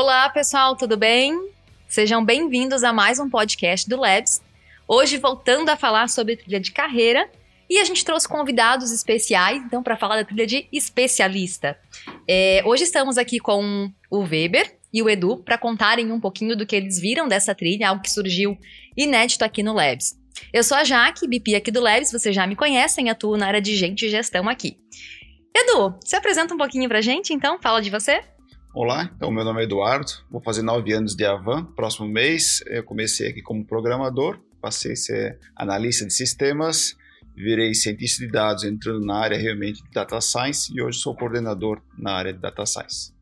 Olá, pessoal, tudo bem? Sejam bem-vindos a mais um podcast do Labs. Hoje voltando a falar sobre trilha de carreira e a gente trouxe convidados especiais, então, para falar da trilha de especialista. É, hoje estamos aqui com o Weber e o Edu para contarem um pouquinho do que eles viram dessa trilha, algo que surgiu inédito aqui no Labs. Eu sou a Jaque, BP aqui do Labs, vocês já me conhecem, atuo na área de gente e gestão aqui. Edu, se apresenta um pouquinho pra gente, então, fala de você. Olá, então meu nome é Eduardo, vou fazer nove anos de Avan, próximo mês. Eu comecei aqui como programador, passei a ser analista de sistemas, virei cientista de dados entrando na área realmente de Data Science e hoje sou coordenador na área de Data Science.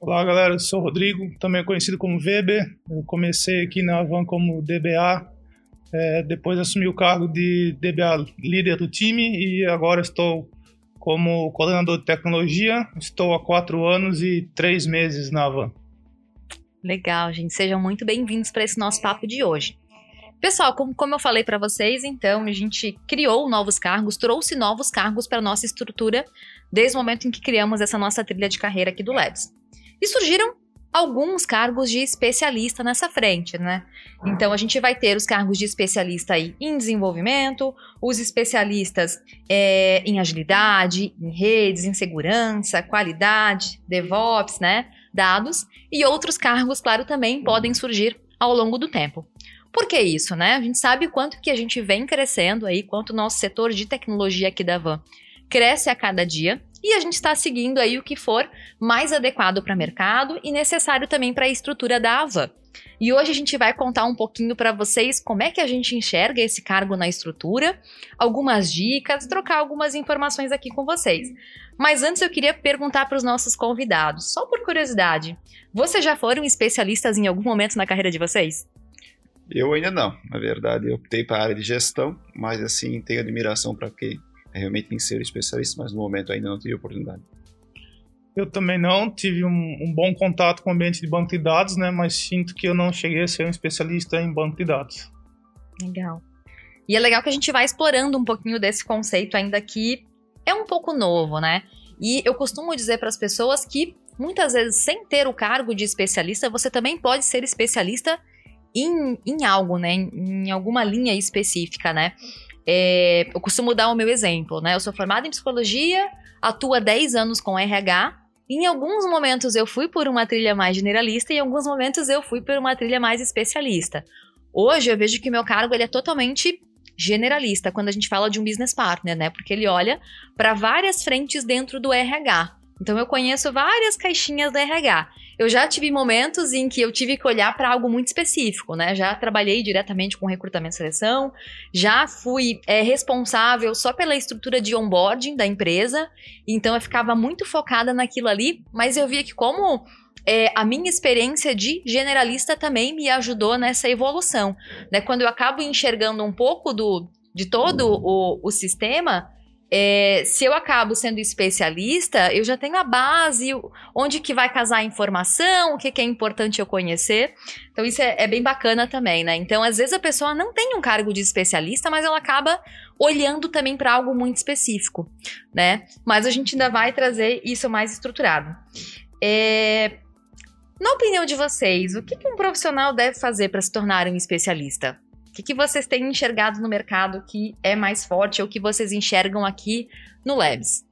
Olá galera, eu sou o Rodrigo, também conhecido como Weber. Eu comecei aqui na Avan como DBA, é, depois assumi o cargo de DBA líder do time e agora estou como coordenador de tecnologia. Estou há quatro anos e três meses na Avan. Legal, gente. Sejam muito bem-vindos para esse nosso papo de hoje. Pessoal, como, como eu falei para vocês, então, a gente criou novos cargos, trouxe novos cargos para nossa estrutura desde o momento em que criamos essa nossa trilha de carreira aqui do Labs. E surgiram alguns cargos de especialista nessa frente, né? Então a gente vai ter os cargos de especialista aí em desenvolvimento, os especialistas é, em agilidade, em redes, em segurança, qualidade, DevOps, né? Dados e outros cargos, claro, também podem surgir ao longo do tempo. Por que isso, né? A gente sabe quanto que a gente vem crescendo aí, quanto o nosso setor de tecnologia aqui da Van cresce a cada dia e a gente está seguindo aí o que for mais adequado para o mercado e necessário também para a estrutura da Avan. E hoje a gente vai contar um pouquinho para vocês como é que a gente enxerga esse cargo na estrutura, algumas dicas, trocar algumas informações aqui com vocês. Mas antes eu queria perguntar para os nossos convidados, só por curiosidade, vocês já foram especialistas em algum momento na carreira de vocês? Eu ainda não, na verdade, eu optei para a área de gestão, mas assim, tenho admiração para quem realmente tem que ser especialista, mas no momento ainda não tive oportunidade. Eu também não tive um, um, bom contato com o ambiente de banco de dados, né? Mas sinto que eu não cheguei a ser um especialista em banco de dados. Legal. E é legal que a gente vai explorando um pouquinho desse conceito ainda que é um pouco novo, né? E eu costumo dizer para as pessoas que muitas vezes, sem ter o cargo de especialista, você também pode ser especialista em, em algo, né? Em, em alguma linha específica, né? É, eu costumo dar o meu exemplo, né? Eu sou formada em psicologia, atuo há 10 anos com RH. Em alguns momentos eu fui por uma trilha mais generalista e em alguns momentos eu fui por uma trilha mais especialista. Hoje eu vejo que meu cargo ele é totalmente generalista quando a gente fala de um business partner, né? Porque ele olha para várias frentes dentro do RH. Então eu conheço várias caixinhas do RH. Eu já tive momentos em que eu tive que olhar para algo muito específico, né? Já trabalhei diretamente com recrutamento e seleção, já fui é, responsável só pela estrutura de onboarding da empresa, então eu ficava muito focada naquilo ali, mas eu via que como é, a minha experiência de generalista também me ajudou nessa evolução, né? Quando eu acabo enxergando um pouco do, de todo o, o sistema, é, se eu acabo sendo especialista, eu já tenho a base, onde que vai casar a informação, o que, que é importante eu conhecer. Então, isso é, é, bem bacana também, né? Então, às vezes a pessoa não tem um cargo de especialista, mas ela acaba olhando também para algo muito específico, né? Mas a gente ainda vai trazer isso mais estruturado. É... Na opinião de vocês, o que, que um profissional deve fazer para se tornar um especialista? O que, que vocês têm enxergado no mercado que é mais forte ou que vocês enxergam aqui no Labs?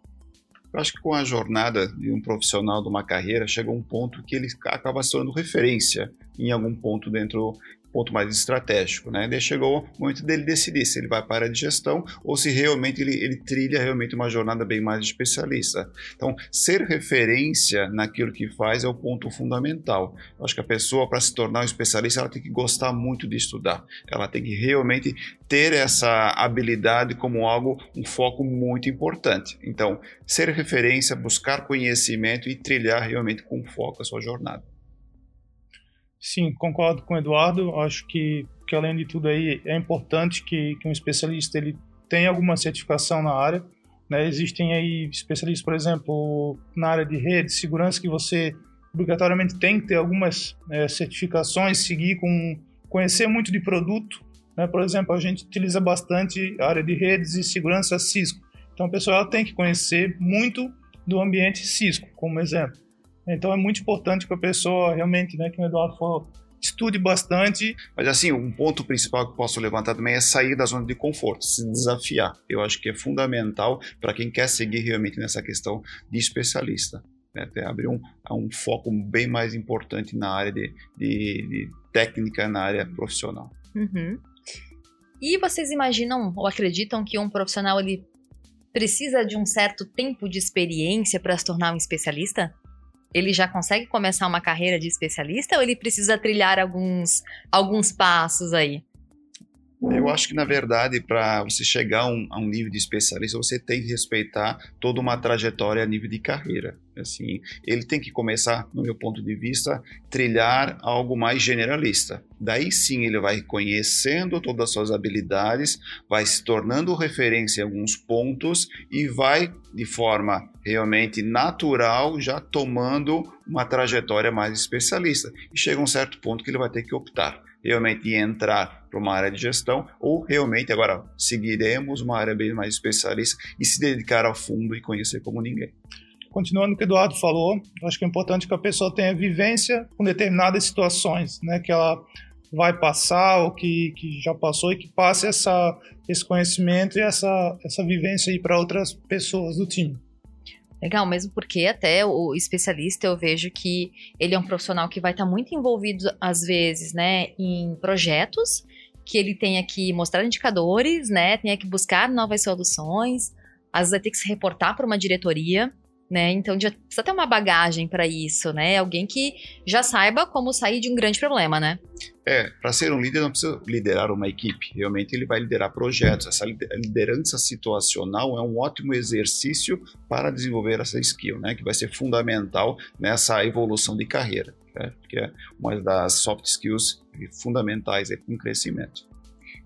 Eu acho que com a jornada de um profissional de uma carreira, chega um ponto que ele acaba se tornando referência em algum ponto dentro ponto mais estratégico, né? Daí chegou o momento dele decidir se ele vai para a área de gestão ou se realmente ele, ele trilha realmente uma jornada bem mais especialista. Então, ser referência naquilo que faz é o ponto fundamental. Eu acho que a pessoa, para se tornar um especialista, ela tem que gostar muito de estudar. Ela tem que realmente ter essa habilidade como algo, um foco muito importante. Então, ser referência, buscar conhecimento e trilhar realmente com foco a sua jornada. Sim, concordo com o Eduardo. Acho que, que além de tudo aí é importante que, que um especialista ele tenha alguma certificação na área. Né? Existem aí especialistas, por exemplo, na área de rede, segurança, que você obrigatoriamente tem que ter algumas é, certificações, seguir com conhecer muito de produto. Né? Por exemplo, a gente utiliza bastante a área de redes e segurança Cisco. Então, o pessoal tem que conhecer muito do ambiente Cisco, como exemplo. Então é muito importante que a pessoa realmente, né, que o Eduardo falou, estude bastante. Mas assim, um ponto principal que posso levantar também é sair da zona de conforto, se desafiar. Eu acho que é fundamental para quem quer seguir realmente nessa questão de especialista. Né? Até abrir um, um foco bem mais importante na área de, de, de técnica, na área profissional. Uhum. E vocês imaginam ou acreditam que um profissional ele precisa de um certo tempo de experiência para se tornar um especialista? Ele já consegue começar uma carreira de especialista ou ele precisa trilhar alguns, alguns passos aí? Eu acho que, na verdade, para você chegar a um, a um, nível de especialista, você tem que respeitar toda uma trajetória a nível de carreira. Assim, ele tem que começar, no meu ponto de vista, trilhar algo mais generalista. Daí sim ele vai conhecendo todas as suas habilidades, vai se tornando referência em alguns pontos e vai, de forma realmente natural, já tomando uma trajetória mais especialista. E chega um certo ponto que ele vai ter que optar realmente entrar para uma área de gestão ou realmente agora seguiremos uma área bem mais especialista e se dedicar ao fundo e conhecer como ninguém. Continuando o que o Eduardo falou, acho que é importante que a pessoa tenha vivência com determinadas situações, né, que ela vai passar ou que, que já passou e que passe essa, esse conhecimento e essa, essa vivência para outras pessoas do time. Legal, mesmo porque até o especialista eu vejo que ele é um profissional que vai estar tá muito envolvido, às vezes, né, em projetos, que ele tenha que mostrar indicadores, né, tenha que buscar novas soluções, às vezes vai ter que se reportar para uma diretoria, né, então já precisa ter uma bagagem para isso, né, alguém que já saiba como sair de um grande problema, né. É, para ser um líder não precisa liderar uma equipe, realmente ele vai liderar projetos. Essa liderança situacional é um ótimo exercício para desenvolver essa skill, né, que vai ser fundamental nessa evolução de carreira, né, que é uma das soft skills fundamentais com crescimento.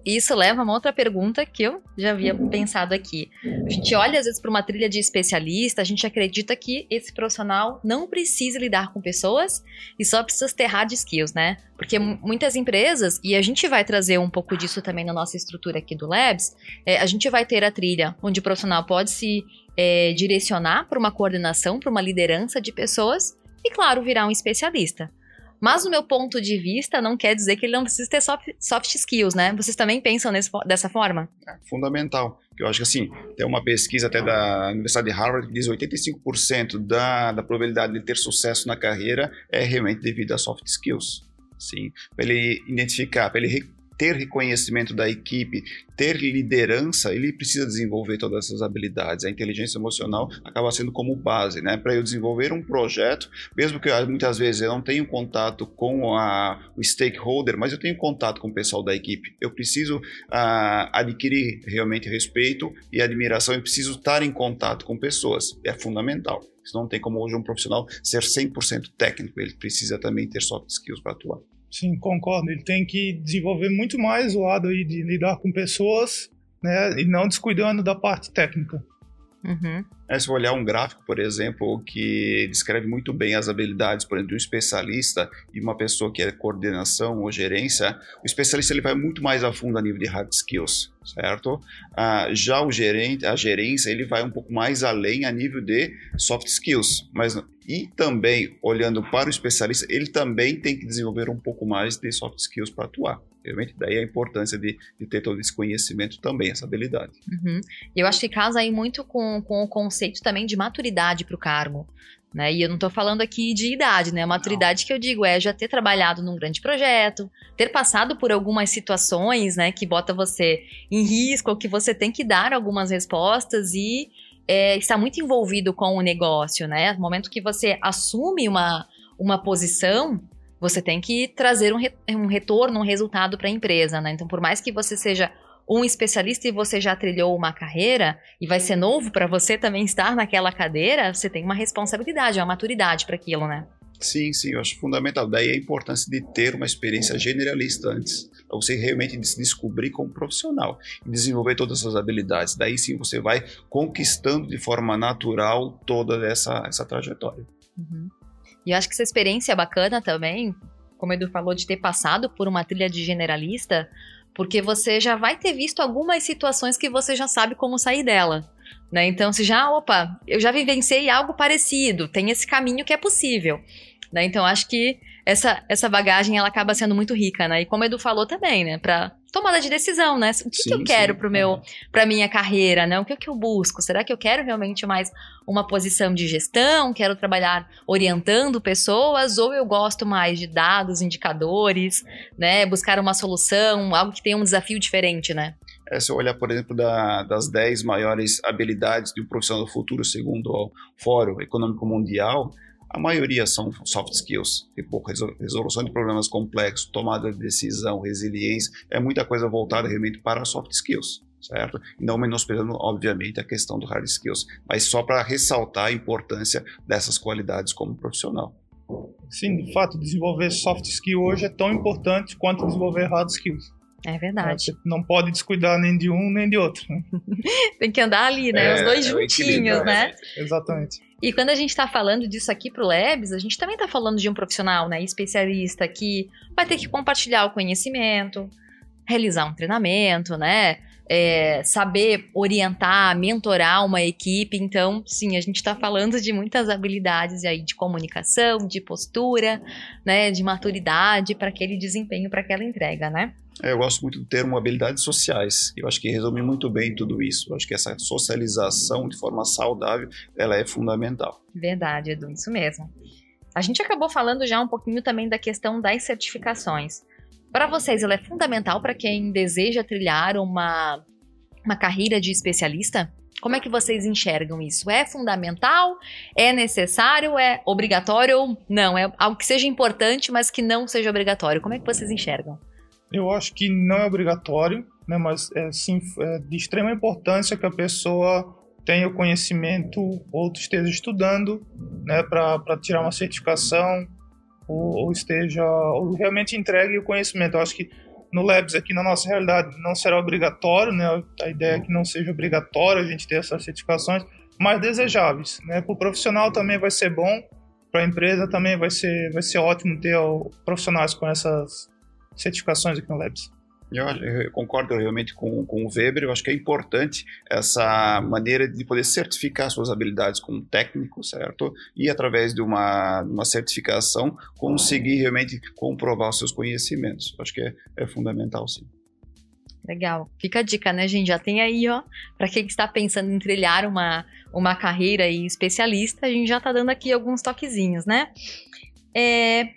Isso leva a uma outra pergunta que eu já havia pensado aqui. A gente olha às vezes para uma trilha de especialista, a gente acredita que esse profissional não precisa lidar com pessoas e só precisa ter hard skills, né? Porque muitas empresas, e a gente vai trazer um pouco disso também na nossa estrutura aqui do Labs, é, a gente vai ter a trilha onde o profissional pode se é, direcionar para uma coordenação, para uma liderança de pessoas e, claro, virar um especialista. Mas, no meu ponto de vista, não quer dizer que ele não precisa ter soft, soft skills, né? Vocês também pensam nesse, dessa forma? É fundamental. Eu acho que, assim, tem uma pesquisa até da Universidade de Harvard que diz que 85% da, da probabilidade de ter sucesso na carreira é realmente devido a soft skills. Sim, para ele identificar, para ele ter reconhecimento da equipe, ter liderança, ele precisa desenvolver todas essas habilidades. A inteligência emocional acaba sendo como base, né? Para eu desenvolver um projeto, mesmo que muitas vezes eu não tenho contato com a, o stakeholder, mas eu tenho contato com o pessoal da equipe. Eu preciso uh, adquirir realmente respeito e admiração, eu preciso estar em contato com pessoas. É fundamental. Isso não tem como hoje um profissional ser 100% técnico, ele precisa também ter soft skills para atuar. Sim, concordo. Ele tem que desenvolver muito mais o lado aí de lidar com pessoas, né, e não descuidando da parte técnica. Uhum. É, se olhar um gráfico, por exemplo, que descreve muito bem as habilidades, por exemplo, de um especialista e uma pessoa que é coordenação ou gerência, o especialista ele vai muito mais a fundo a nível de hard skills, certo? Ah, já o gerente, a gerência, ele vai um pouco mais além a nível de soft skills, mas e também olhando para o especialista, ele também tem que desenvolver um pouco mais de soft skills para atuar. Realmente, daí a importância de, de, ter todo esse conhecimento também, essa habilidade. Uhum. Eu acho que casa aí muito com, com o conceito também de maturidade para o cargo. Né? E eu não estou falando aqui de idade, né? A maturidade não. que eu digo é já ter trabalhado num grande projeto, ter passado por algumas situações, né, que bota você em risco, ou que você tem que dar algumas respostas e é, estar muito envolvido com o negócio, né? No momento que você assume uma, uma posição, você tem que trazer um, re, um retorno, um resultado para a empresa, né? Então, por mais que você seja um especialista e você já trilhou uma carreira e vai ser novo para você também estar naquela cadeira, você tem uma responsabilidade, uma maturidade para aquilo, né? Sim, sim, eu acho fundamental. Daí a importância de ter uma experiência generalista antes, para você realmente se descobrir como profissional e desenvolver todas as suas habilidades. Daí sim você vai conquistando de forma natural toda essa, essa trajetória. Uhum. E eu acho que essa experiência é bacana também, como o Edu falou, de ter passado por uma trilha de generalista, porque você já vai ter visto algumas situações que você já sabe como sair dela. Né? Então, se já, opa, eu já vivenciei algo parecido, tem esse caminho que é possível. Né? Então, acho que essa, essa bagagem ela acaba sendo muito rica, né? E como o Edu falou também, né? Para tomada de decisão, né? O que, sim, que eu quero para meu, para minha carreira, né? O que, que eu busco? Será que eu quero realmente mais uma posição de gestão? Quero trabalhar orientando pessoas ou eu gosto mais de dados, indicadores, né? Buscar uma solução, algo que tenha um desafio diferente, né? É, se eu olhar, por exemplo, da, das 10 maiores habilidades de um profissional do futuro, segundo o Fórum Econômico Mundial, a maioria são soft skills, tipo resolução de problemas complexos, tomada de decisão, resiliência, é muita coisa voltada realmente para soft skills, certo? E não menosprezando, obviamente, a questão do hard skills, mas só para ressaltar a importância dessas qualidades como profissional. Sim, de fato, desenvolver soft skill hoje é tão importante quanto desenvolver hard skills. É verdade. Você não pode descuidar nem de um nem de outro. Né? Tem que andar ali, né? É, Os dois é juntinhos, né? Exatamente. E quando a gente está falando disso aqui pro Labs, a gente também está falando de um profissional, né, especialista que vai ter que compartilhar o conhecimento, realizar um treinamento, né, é, saber orientar, mentorar uma equipe. Então, sim, a gente está falando de muitas habilidades aí de comunicação, de postura, né, de maturidade para aquele desempenho, para aquela entrega, né? É, eu gosto muito do termo habilidades sociais. Eu acho que resume muito bem tudo isso. Eu acho que essa socialização de forma saudável, ela é fundamental. Verdade, Edu, isso mesmo. A gente acabou falando já um pouquinho também da questão das certificações. Para vocês, ela é fundamental para quem deseja trilhar uma, uma carreira de especialista? Como é que vocês enxergam isso? É fundamental? É necessário? É obrigatório? Não, é algo que seja importante, mas que não seja obrigatório. Como é que vocês enxergam? Eu acho que não é obrigatório, né, mas é, sim, é de extrema importância que a pessoa tenha o conhecimento ou esteja estudando né, para tirar uma certificação ou, ou, esteja ou realmente entregue o conhecimento. Eu acho que no Labs aqui na nossa realidade não será obrigatório, né? A ideia é que não seja obrigatório a gente ter essas certificações, mas desejáveis, né? Para o profissional também vai ser bom, para a empresa também vai ser vai ser ótimo ter profissionais com essas certificações aqui no Labs. Eu, eu, concordo realmente com, com o Weber. Eu acho que é importante essa maneira de poder certificar suas habilidades como técnico, certo? E através de uma, uma certificação conseguir realmente comprovar os seus conhecimentos. Eu acho que é, é fundamental, sim. Legal. Fica a dica, né, gente? Já tem aí, ó, para quem está pensando em trilhar uma, uma carreira aí especialista, a gente já está dando aqui alguns toquezinhos, né? É,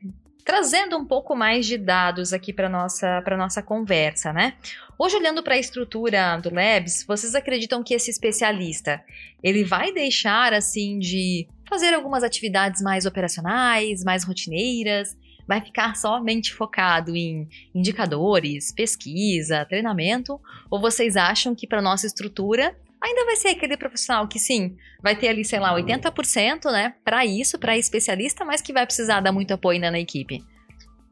trazendo um pouco mais de dados aqui para nossa para nossa conversa, né? Hoje olhando para a estrutura do Labs, vocês acreditam que esse especialista ele vai deixar assim de fazer algumas atividades mais operacionais, mais rotineiras, vai ficar somente focado em indicadores, pesquisa, treinamento? Ou vocês acham que para nossa estrutura ainda vai ser aquele profissional que sim, vai ter ali, sei lá, 80%, né, para isso, para especialista, mas que vai precisar dar muito apoio na equipe.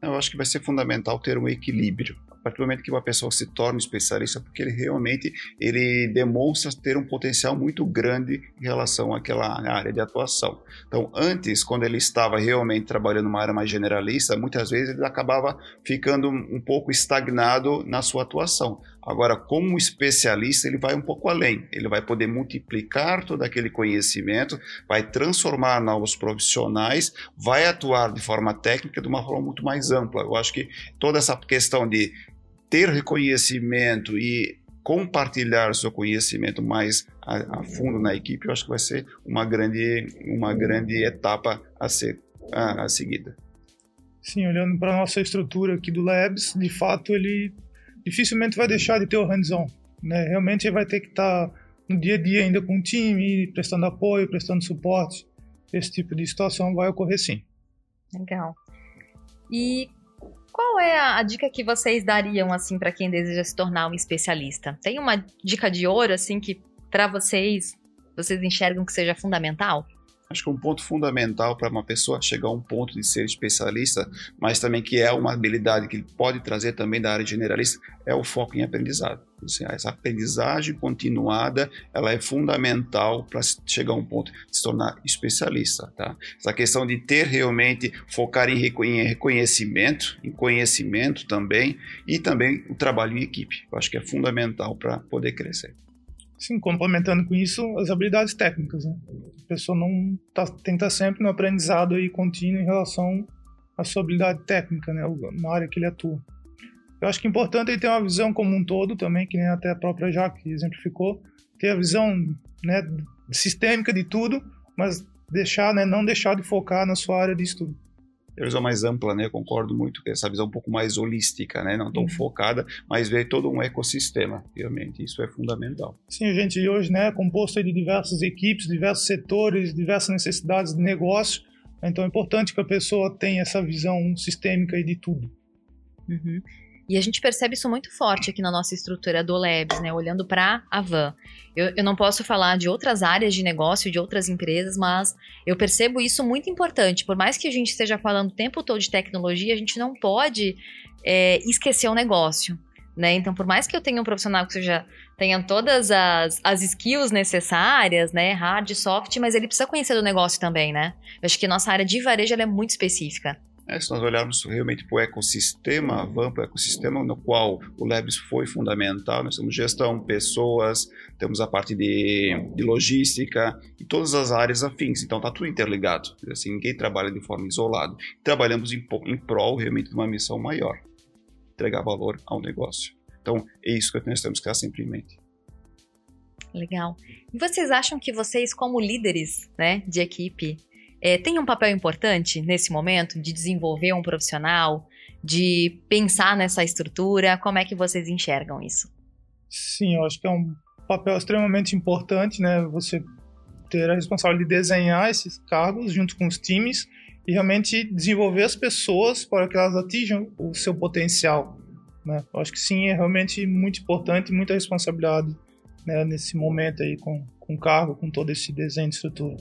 Eu acho que vai ser fundamental ter um equilíbrio partir do momento que uma pessoa se torna especialista, porque ele realmente ele demonstra ter um potencial muito grande em relação àquela área de atuação. Então, antes, quando ele estava realmente trabalhando numa área mais generalista, muitas vezes ele acabava ficando um pouco estagnado na sua atuação. Agora, como especialista, ele vai um pouco além. Ele vai poder multiplicar todo aquele conhecimento, vai transformar novos profissionais, vai atuar de forma técnica de uma forma muito mais ampla. Eu acho que toda essa questão de ter reconhecimento e compartilhar seu conhecimento mais a, a, fundo na equipe, eu acho que vai ser uma grande, uma grande etapa a ser a, a seguida. Sim, olhando para a nossa estrutura aqui do Labs, de fato ele dificilmente vai deixar de ter o hands-on. Né? Realmente ele vai ter que estar tá no dia a dia ainda com o time, prestando apoio, prestando suporte. Esse tipo de situação vai ocorrer sim. Legal. E qual é a, dica que vocês dariam assim para quem deseja se tornar um especialista? Tem uma dica de ouro assim que para vocês vocês enxergam que seja fundamental? Acho que um ponto fundamental para uma pessoa chegar a um ponto de ser especialista, mas também que é uma habilidade que ele pode trazer também da área generalista, é o foco em aprendizado. Assim, essa aprendizagem continuada, ela é fundamental para chegar a um ponto de se tornar especialista. Tá? Essa questão de ter realmente, focar em reconhecimento, em conhecimento também, e também o trabalho em equipe. Eu acho que é fundamental para poder crescer. Sim, complementando com isso as habilidades técnicas, né? A pessoa não tá, sempre no aprendizado aí contínuo em relação à sua habilidade técnica, né? Na área que ele atua. Eu acho que é importante ele ter uma visão como um todo também, que nem até a própria Jaque exemplificou, ter a visão né, sistêmica de tudo, mas deixar, né, não deixar de focar na sua área de estudo a visão mais ampla, né? Eu concordo muito com essa visão um pouco mais holística, né? Não tão uhum. focada, mas ver todo um ecossistema, realmente. Isso é fundamental. Sim, a gente hoje, né, é composto de diversas equipes, diversos setores, diversas necessidades de negócio. Então é importante que a pessoa tenha essa visão sistêmica de tudo. Uhum. E a gente percebe isso muito forte aqui na nossa estrutura do Labs, né? Olhando para a Van. Eu, eu, não posso falar de outras áreas de negócio, de outras empresas, mas eu percebo isso muito importante. Por mais que a gente esteja falando o tempo todo de tecnologia, a gente não pode é, esquecer o negócio. Né? Então, por mais que eu tenha um profissional que seja, tenha todas as, as skills necessárias, né? Hard, soft, mas ele precisa conhecer do negócio também, né? Eu acho que nossa área de varejo é muito específica. É, se nós olharmos realmente para o ecossistema, uhum. para o ecossistema no qual o Labs foi fundamental, nós temos gestão, pessoas, temos a parte de, de logística e todas as áreas afins. Então está tudo interligado. Assim, ninguém trabalha de forma isolada. Trabalhamos em, em prol realmente de uma missão maior, entregar valor ao negócio. Então é isso que nós temos que estar sempre em mente. Legal. E vocês acham que vocês, como líderes né, de equipe, é, tem um papel importante nesse momento de desenvolver um profissional, de pensar nessa estrutura? Como é que vocês enxergam isso? Sim, eu acho que é um papel extremamente importante, né? Você ter a responsabilidade de desenhar esses cargos junto com os times e realmente desenvolver as pessoas para que elas atinjam o seu potencial. Né? Eu acho que sim, é realmente muito importante, muita responsabilidade né, nesse momento aí com, com cargo, com todo esse desenho de estrutura.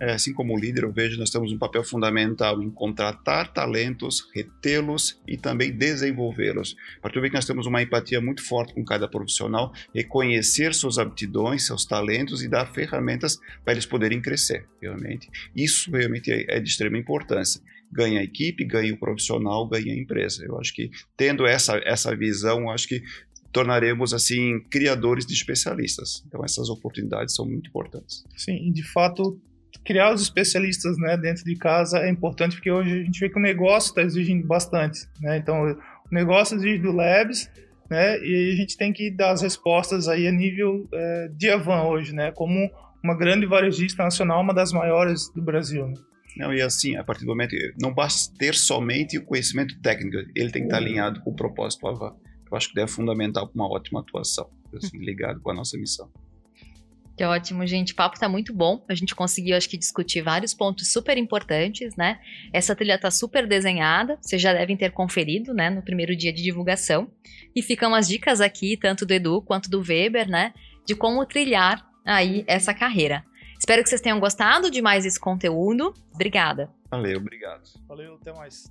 É, assim como líder, eu vejo nós temos um papel fundamental em contratar talentos, retê-los e também desenvolvê-los. A partir do que nós temos uma empatia muito forte com cada profissional, reconhecer suas aptidões, seus talentos e dar ferramentas para eles poderem crescer, realmente. Isso realmente é, é de extrema importância ganha a equipe, ganha o profissional, ganha a empresa. Eu acho que tendo essa, essa visão, acho que tornaremos assim criadores de especialistas. Então essas oportunidades são muito importantes. Sim, de fato criar os especialistas né, dentro de casa é importante porque hoje a gente vê que o negócio está exigindo bastante. Né? Então o negócio exige do Labs né, e a gente tem que dar as respostas aí a nível é, de Avan hoje, né, como uma grande varejista nacional, uma das maiores do Brasil. Né? Não, e assim, a partir do momento, não basta ter somente o conhecimento técnico, ele tem que estar alinhado com o propósito Avan eu acho que é fundamental para uma ótima atuação, assim, ligado com a nossa missão. Que ótimo, gente. O papo tá muito bom. A gente conseguiu, acho que, discutir vários pontos super importantes, né? Essa trilha tá super desenhada, vocês já devem ter conferido, né, no primeiro dia de divulgação. E ficam as dicas aqui, tanto do Edu quanto do Weber, né, de como trilhar aí essa carreira. Espero que vocês tenham gostado de mais esse conteúdo. Obrigada. Valeu, obrigado. Valeu, até mais.